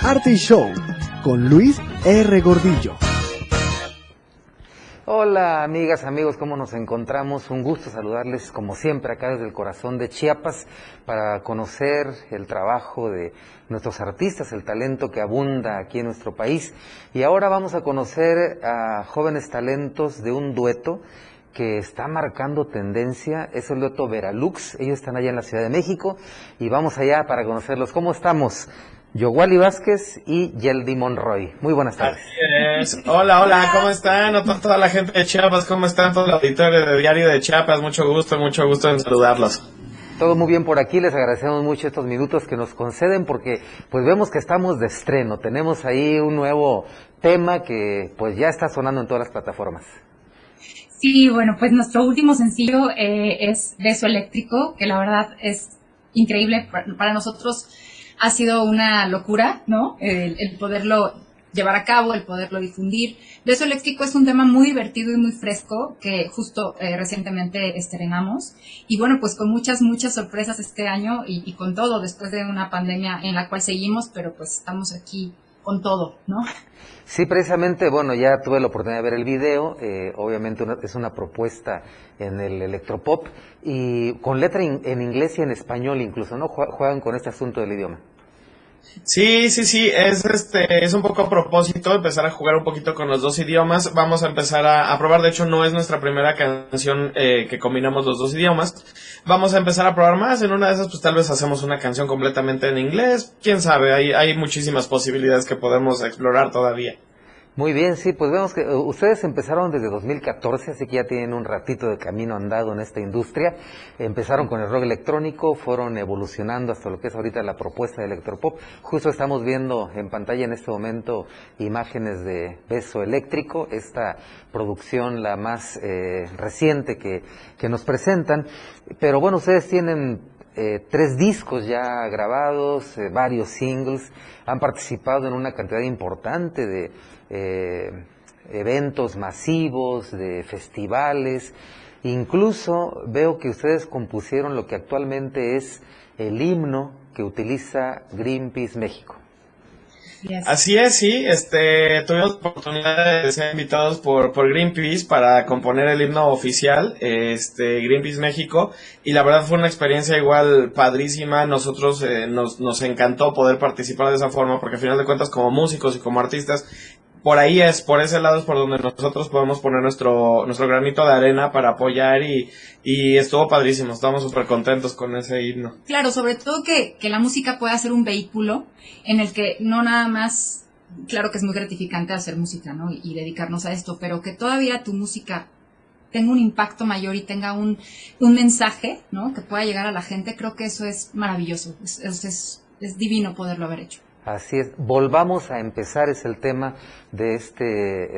Arte y Show con Luis R. Gordillo. Hola. amigas, amigos, ¿cómo nos encontramos? Un gusto saludarles como siempre acá desde el corazón de Chiapas para conocer el trabajo de nuestros artistas, el talento que abunda aquí en nuestro país. Y ahora vamos a conocer a jóvenes talentos de un dueto que está marcando tendencia, es el dueto Veralux, ellos están allá en la Ciudad de México y vamos allá para conocerlos. ¿Cómo estamos? Yowali Vázquez y Yeldi Monroy. Muy buenas tardes. Así es. Hola, hola, ¿cómo están? To- Toda la gente de Chiapas, ¿cómo están? Todo el auditorio de Diario de Chiapas, mucho gusto, mucho gusto en saludarlos. Todo muy bien por aquí, les agradecemos mucho estos minutos que nos conceden porque pues vemos que estamos de estreno, tenemos ahí un nuevo tema que pues ya está sonando en todas las plataformas. Sí, bueno, pues nuestro último sencillo eh, es Beso Eléctrico, que la verdad es increíble. Para nosotros ha sido una locura, ¿no? El, poderlo llevar a cabo, el poderlo difundir. Beso Eléctrico es un tema muy divertido y muy fresco que justo eh, recientemente estrenamos. Y bueno, pues con muchas, muchas sorpresas este año y, con todo, después de una pandemia en la cual seguimos, pero pues estamos aquí con todo, ¿no? Sí, precisamente, bueno, ya tuve la oportunidad de ver el video, eh, obviamente una- es una propuesta en el electropop y con letra in- en inglés y en español incluso, ¿no? Jue- Juegan con este asunto del idioma. Sí, sí, sí, es este, es un poco a propósito empezar a jugar un poquito con los dos idiomas. Vamos a empezar a, probar, de hecho no es nuestra primera canción eh, que combinamos los dos idiomas. Vamos a empezar a probar más, en una de esas pues tal vez hacemos una canción completamente en inglés, quién sabe, hay, hay muchísimas posibilidades que podemos explorar todavía. Muy bien, sí, pues vemos que eh, ustedes empezaron desde 2014, así que ya tienen un ratito de camino andado en esta industria. Empezaron con el rock electrónico, fueron evolucionando hasta lo que es ahorita la propuesta de electropop. Justo estamos viendo en pantalla en este momento imágenes de Beso Eléctrico, esta producción la más eh, reciente que, que nos presentan. Pero bueno, ustedes tienen eh, tres discos ya grabados, eh, varios singles, han participado en una cantidad importante de eh, eventos masivos, de festivales, incluso veo que ustedes compusieron lo que actualmente es el himno que utiliza Greenpeace México. Así es, sí, este, tuvimos la oportunidad de ser invitados por, por Greenpeace para componer el himno oficial, este, Greenpeace México, y la verdad fue una experiencia igual padrísima, nosotros eh, nos, nos encantó poder participar de esa forma, porque al final de cuentas como músicos y como artistas, por ahí es, por ese lado es por donde nosotros podemos poner nuestro, nuestro granito de arena para apoyar y, y estuvo padrísimo, estamos súper contentos con ese himno. Claro, sobre todo que, que la música pueda ser un vehículo en el que no nada más, claro que es muy gratificante hacer música, ¿no? Y, dedicarnos a esto, pero que todavía tu música tenga un impacto mayor y tenga un, un mensaje, ¿no? Que pueda llegar a la gente, creo que eso es maravilloso, es, es, es divino poderlo haber hecho. Así es, volvamos a empezar, es el tema de este,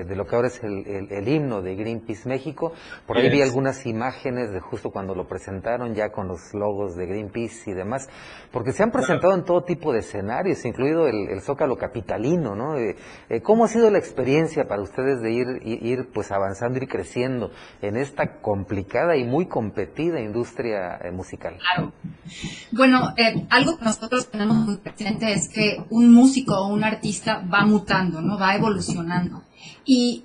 de lo que ahora es el, el- el himno de Greenpeace México. Por ahí vi algunas imágenes de justo cuando lo presentaron, ya con los logos de Greenpeace y demás, porque se han presentado en todo tipo de escenarios, incluido el, el Zócalo Capitalino, ¿no? Eh, eh, ¿Cómo ha sido la experiencia para ustedes de ir, ir pues avanzando y creciendo en esta complicada y muy competida industria eh, musical? Claro. Bueno, eh, algo que nosotros tenemos muy presente es que un músico o un artista va mutando, ¿no? Va evolucionando. Y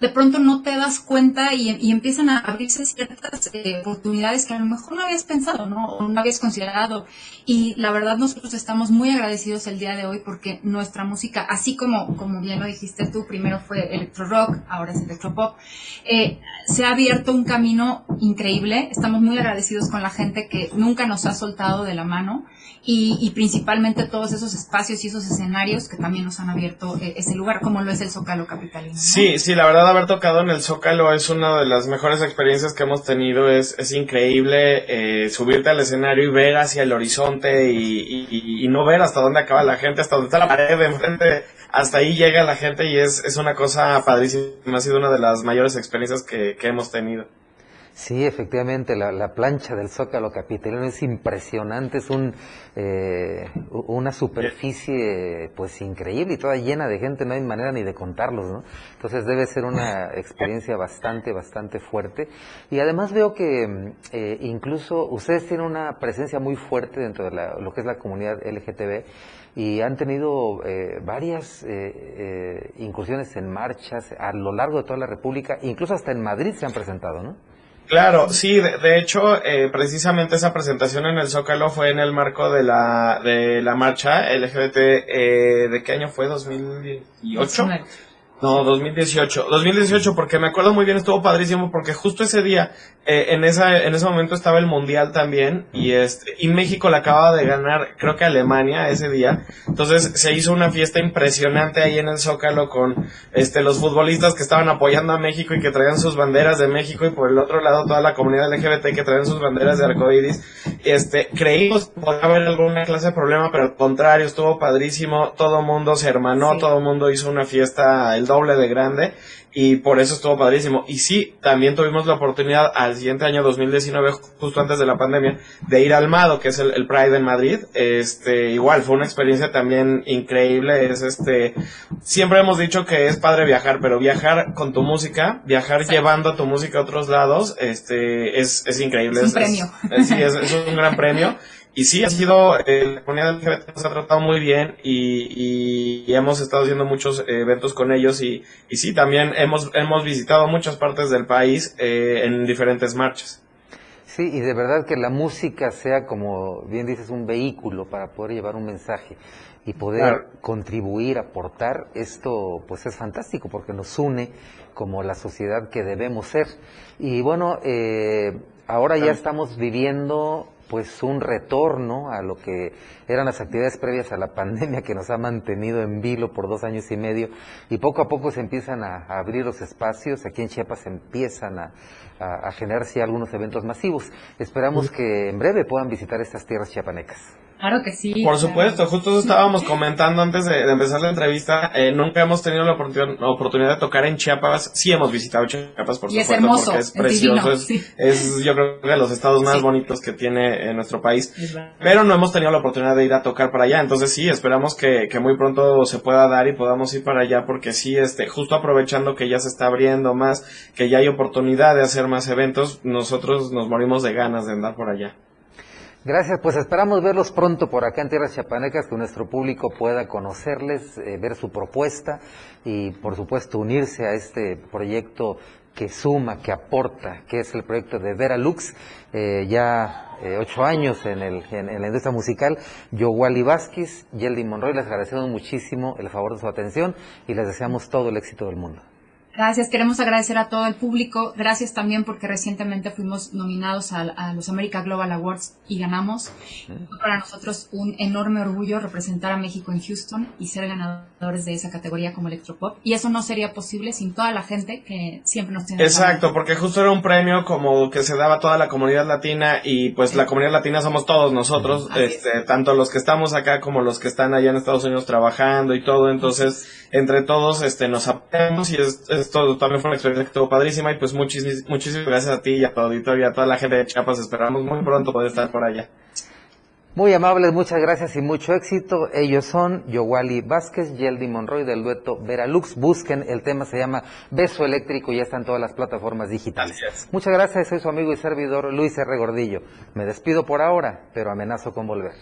de pronto no te das cuenta y, empiezan a abrirse ciertas eh, oportunidades que a lo mejor no habías pensado, ¿no? O no habías considerado. Y la verdad nosotros estamos muy agradecidos el día de hoy porque nuestra música, así como, como bien lo dijiste tú, primero fue electro rock, ahora es electropop, eh, se ha abierto un camino increíble. Estamos muy agradecidos con la gente que nunca nos ha soltado de la mano y, principalmente todos esos espacios y esos escenarios que también nos han abierto eh, ese lugar, como lo es el Zócalo Capitalino. ¿no? Sí, sí, la verdad haber tocado en el Zócalo es una de las mejores experiencias que hemos tenido, es, es increíble eh, subirte al escenario y ver hacia el horizonte y, y- y no ver hasta dónde acaba la gente, hasta dónde está la pared de enfrente, hasta ahí llega la gente y es, es una cosa padrísima, ha sido una de las mayores experiencias que, que hemos tenido. Sí, efectivamente, la, la plancha del Zócalo Capitalino es impresionante, es un, eh, una superficie pues increíble y toda llena de gente, no hay manera ni de contarlos, ¿no? Entonces debe ser una experiencia bastante, bastante fuerte. Y además veo que eh, incluso ustedes tienen una presencia muy fuerte dentro de la- lo que es la comunidad LGTB y han tenido eh, varias eh, eh, incursiones en marchas a lo largo de toda la República, incluso hasta en Madrid se han presentado, ¿no? Claro, sí, de, hecho, eh, precisamente esa presentación en el Zócalo fue en el marco de la, de la marcha LGBT, eh, ¿de qué año fue? ¿2018? No, 2018. 2018, porque me acuerdo muy bien, estuvo padrísimo, porque justo ese día, eh, en esa, en ese momento estaba el Mundial también, y este, y México le acababa de ganar, creo que Alemania ese día. Entonces se hizo una fiesta impresionante ahí en el Zócalo con, este, los futbolistas que estaban apoyando a México y que traían sus banderas de México, y por el otro lado toda la comunidad LGBT que traían sus banderas de arcoíris. Este, creímos que podía haber alguna clase de problema, pero al contrario, estuvo padrísimo, todo mundo se hermanó, todo mundo hizo una fiesta el doble de grande y por eso estuvo padrísimo. Y sí, también tuvimos la oportunidad al siguiente año 2019, justo antes de la pandemia, de ir al Mado, que es el, el Pride en Madrid. Este, igual, fue una experiencia también increíble. Es este, siempre hemos dicho que es padre viajar, pero viajar con tu música, viajar llevando tu música a otros lados, este, es, es increíble. Es un premio. es- sí, es, es un gran premio. Y sí, ha sido, eh, la comunidad LGBT nos ha tratado muy bien y, y- hemos estado haciendo muchos eh, eventos con ellos y, y sí, también hemos, hemos visitado muchas partes del país eh, en diferentes marchas. Sí, y de verdad que la música sea, como bien dices, un vehículo para poder llevar un mensaje y poder Claro. contribuir, aportar, esto pues es fantástico porque nos une como la sociedad que debemos ser. Y bueno, eh, ahora ya estamos viviendo pues un retorno a lo que eran las actividades previas a la pandemia que nos ha mantenido en vilo por dos años y medio y poco a poco se empiezan a, a abrir los espacios, aquí en Chiapas se empiezan a, a, a generarse algunos eventos masivos. Esperamos que en breve puedan visitar estas tierras chiapanecas. Claro que sí. Por supuesto, justo eso estábamos comentando antes de, de empezar la entrevista, eh, nunca hemos tenido la oportun- la oportunidad de tocar en Chiapas, sí hemos visitado Chiapas, por Y es supuesto, hermoso, porque es es precioso, divino, es, sí. es, yo creo que de los estados más Sí. bonitos que tiene en nuestro país, Es pero no hemos tenido la oportunidad de ir a tocar para allá, entonces sí, esperamos que, que muy pronto se pueda dar y podamos ir para allá, porque sí, este, justo aprovechando que ya se está abriendo más, que ya hay oportunidad de hacer más eventos, nosotros nos morimos de ganas de andar por allá. Gracias, pues esperamos verlos pronto por acá en Tierras Chiapanecas, que nuestro público pueda conocerles, eh, ver su propuesta y por supuesto unirse a este proyecto que suma, que aporta, que es el proyecto de Vera Lux, eh, ya eh, ocho años en, el, en, la industria musical. Yo, Wally Vázquez, Yeldy Monroy, les agradecemos muchísimo el favor de su atención y les deseamos todo el éxito del mundo. Gracias, queremos agradecer a todo el público. Gracias también porque recientemente fuimos nominados a, a los America Global Awards y ganamos. Fue para nosotros un enorme orgullo representar a México en Houston y ser ganadores de esa categoría como Electropop. Y eso no sería posible sin toda la gente que siempre nos tiene. Exacto, porque justo era un premio como que se daba a toda la comunidad latina y pues la comunidad latina somos todos nosotros, este, tanto los que estamos acá como los que están allá en Estados Unidos trabajando y todo, entonces entre todos este nos apoyamos y es- esto también fue una experiencia que estuvo padrísima y pues muchísimas muchísimas gracias a ti y a tu auditorio y a toda la gente de Chiapas, esperamos muy pronto poder estar por allá. Muy amables, muchas gracias y mucho éxito. Ellos son Yowali Vázquez, Yeldy Monroy del dueto Veralux. Busquen, el tema se llama Beso Eléctrico y ya está en todas las plataformas digitales. Muchas gracias, soy su amigo y servidor Luis R. Gordillo. Me despido por ahora, pero amenazo con volver.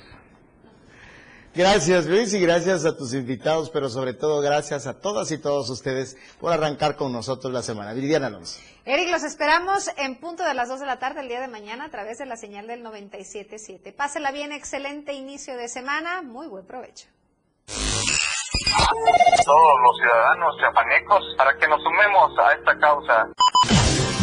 Gracias Luis y gracias a tus invitados, pero sobre todo gracias a todas y todos ustedes por arrancar con nosotros la semana. Viridiana Alonso. Eric, los esperamos en punto de las 2 de la tarde el día de mañana a través de la señal del 97.7. Pásela bien, excelente inicio de semana, muy buen provecho. todos los ciudadanos chiapanecos para que nos sumemos a esta causa.